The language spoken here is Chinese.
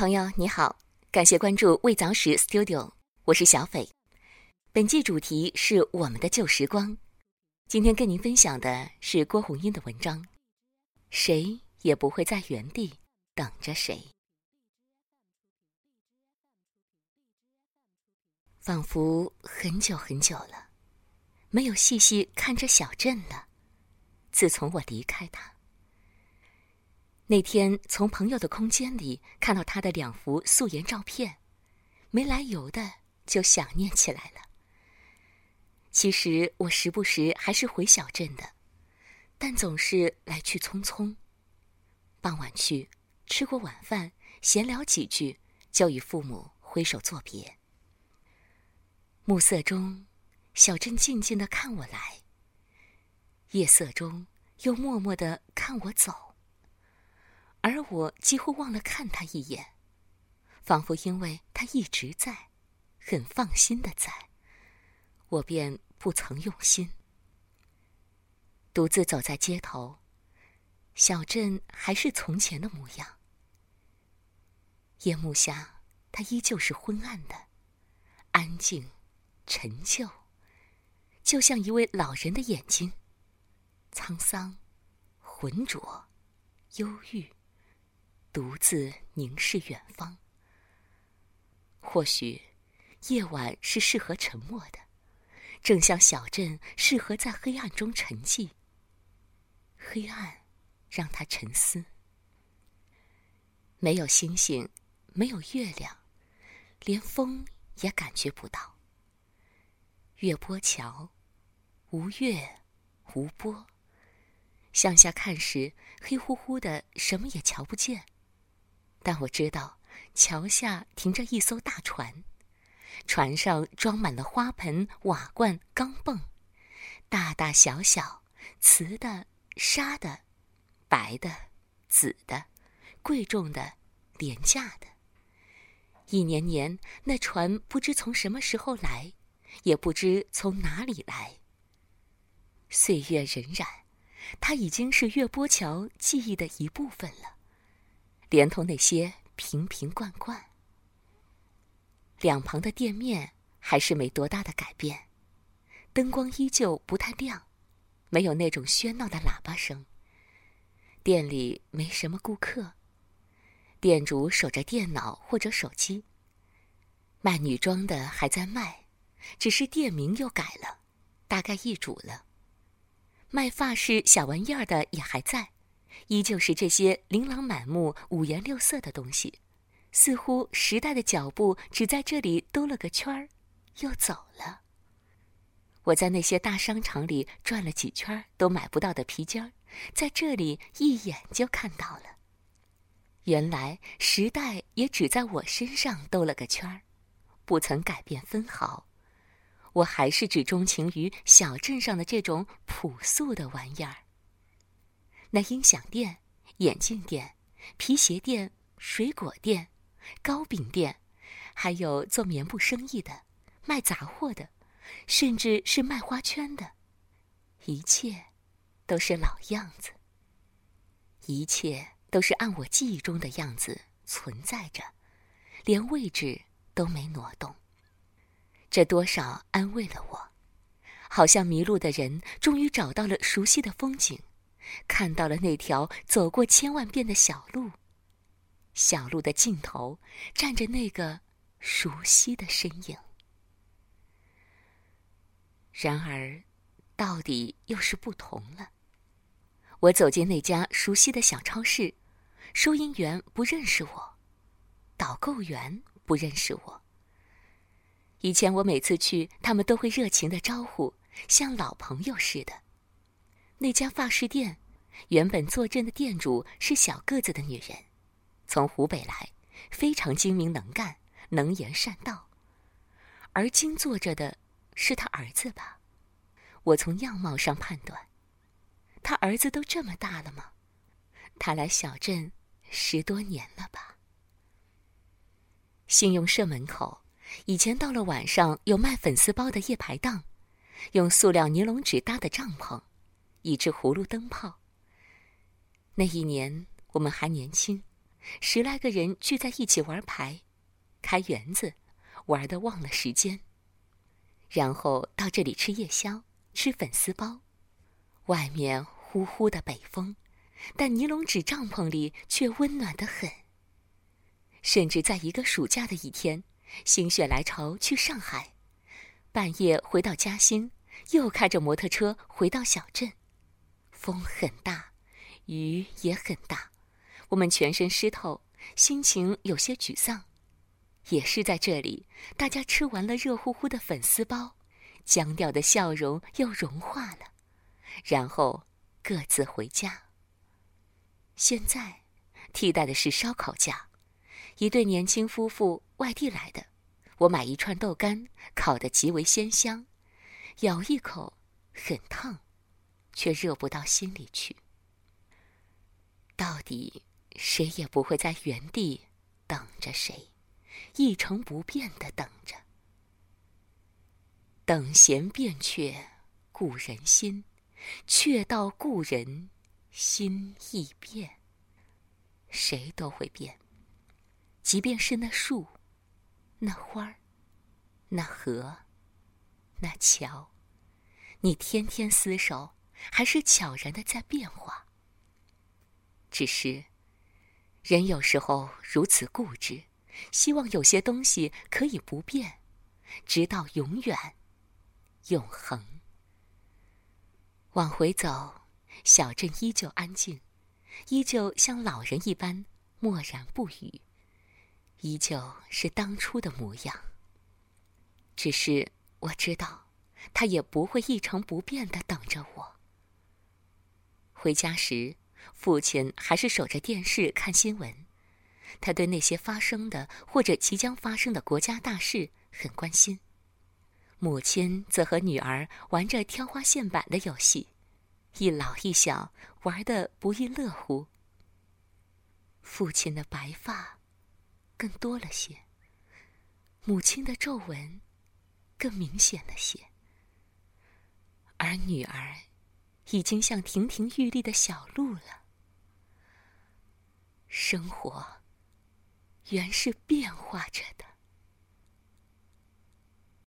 朋友你好，感谢关注未早时 Studio，我是小斐。本季主题是我们的旧时光。今天跟您分享的是郭红英的文章，谁也不会在原地等着谁。仿佛很久很久了，没有细细看着小镇了。自从我离开他。那天从朋友的空间里看到他的两幅素颜照片，没来由的就想念起来了。其实我时不时还是回小镇的，但总是来去匆匆。傍晚去吃过晚饭，闲聊几句，就与父母挥手作别。暮色中，小镇静静的看我来；夜色中，又默默的看我走。而我几乎忘了看他一眼，仿佛因为他一直在，很放心的在，我便不曾用心。独自走在街头，小镇还是从前的模样。夜幕下，它依旧是昏暗的，安静，陈旧，就像一位老人的眼睛，沧桑，浑浊，忧郁。独自凝视远方。或许，夜晚是适合沉默的，正像小镇适合在黑暗中沉寂。黑暗，让他沉思。没有星星，没有月亮，连风也感觉不到。月波桥，无月，无波。向下看时，黑乎乎的，什么也瞧不见。但我知道，桥下停着一艘大船，船上装满了花盆、瓦罐、钢镚，大大小小，瓷的、沙的、白的、紫的，贵重的、廉价的。一年年，那船不知从什么时候来，也不知从哪里来。岁月荏苒，它已经是月波桥记忆的一部分了。连同那些瓶瓶罐罐，两旁的店面还是没多大的改变，灯光依旧不太亮，没有那种喧闹的喇叭声。店里没什么顾客，店主守着电脑或者手机。卖女装的还在卖，只是店名又改了，大概易主了。卖发饰小玩意儿的也还在。依旧是这些琳琅满目、五颜六色的东西，似乎时代的脚步只在这里兜了个圈儿，又走了。我在那些大商场里转了几圈都买不到的皮筋儿，在这里一眼就看到了。原来时代也只在我身上兜了个圈儿，不曾改变分毫。我还是只钟情于小镇上的这种朴素的玩意儿。那音响店、眼镜店、皮鞋店、水果店、糕饼店，还有做棉布生意的、卖杂货的，甚至是卖花圈的，一切都是老样子。一切都是按我记忆中的样子存在着，连位置都没挪动。这多少安慰了我，好像迷路的人终于找到了熟悉的风景。看到了那条走过千万遍的小路，小路的尽头站着那个熟悉的身影。然而，到底又是不同了。我走进那家熟悉的小超市，收银员不认识我，导购员不认识我。以前我每次去，他们都会热情的招呼，像老朋友似的。那家发饰店，原本坐镇的店主是小个子的女人，从湖北来，非常精明能干，能言善道。而今坐着的是他儿子吧？我从样貌上判断，他儿子都这么大了吗？他来小镇十多年了吧？信用社门口，以前到了晚上有卖粉丝包的夜排档，用塑料尼龙纸搭的帐篷。一只葫芦灯泡。那一年我们还年轻，十来个人聚在一起玩牌、开园子，玩的忘了时间。然后到这里吃夜宵，吃粉丝包。外面呼呼的北风，但尼龙纸帐篷里却温暖的很。甚至在一个暑假的一天，心血来潮去上海，半夜回到嘉兴，又开着摩托车回到小镇。风很大，雨也很大，我们全身湿透，心情有些沮丧。也是在这里，大家吃完了热乎乎的粉丝包，僵掉的笑容又融化了，然后各自回家。现在，替代的是烧烤架，一对年轻夫妇外地来的，我买一串豆干，烤得极为鲜香，咬一口，很烫，却热不到心里去。到底，谁也不会在原地等着谁。一成不变的等着，等闲变却故人心，却道故人心易变。谁都会变，即便是那树、那花、那河、那桥，你天天厮守，还是悄然的在变化。只是，人有时候如此固执。希望有些东西可以不变，直到永远、永恒。往回走，小镇依旧安静，依旧像老人一般默然不语，依旧是当初的模样。只是我知道，他也不会一成不变的等着我。回家时，父亲还是守着电视看新闻。他对那些发生的或者即将发生的国家大事很关心，母亲则和女儿玩着挑花线板的游戏，一老一小玩得不亦乐乎。父亲的白发更多了些，母亲的皱纹更明显了些，而女儿已经像亭亭玉立的小鹿了。生活。原是变化着的。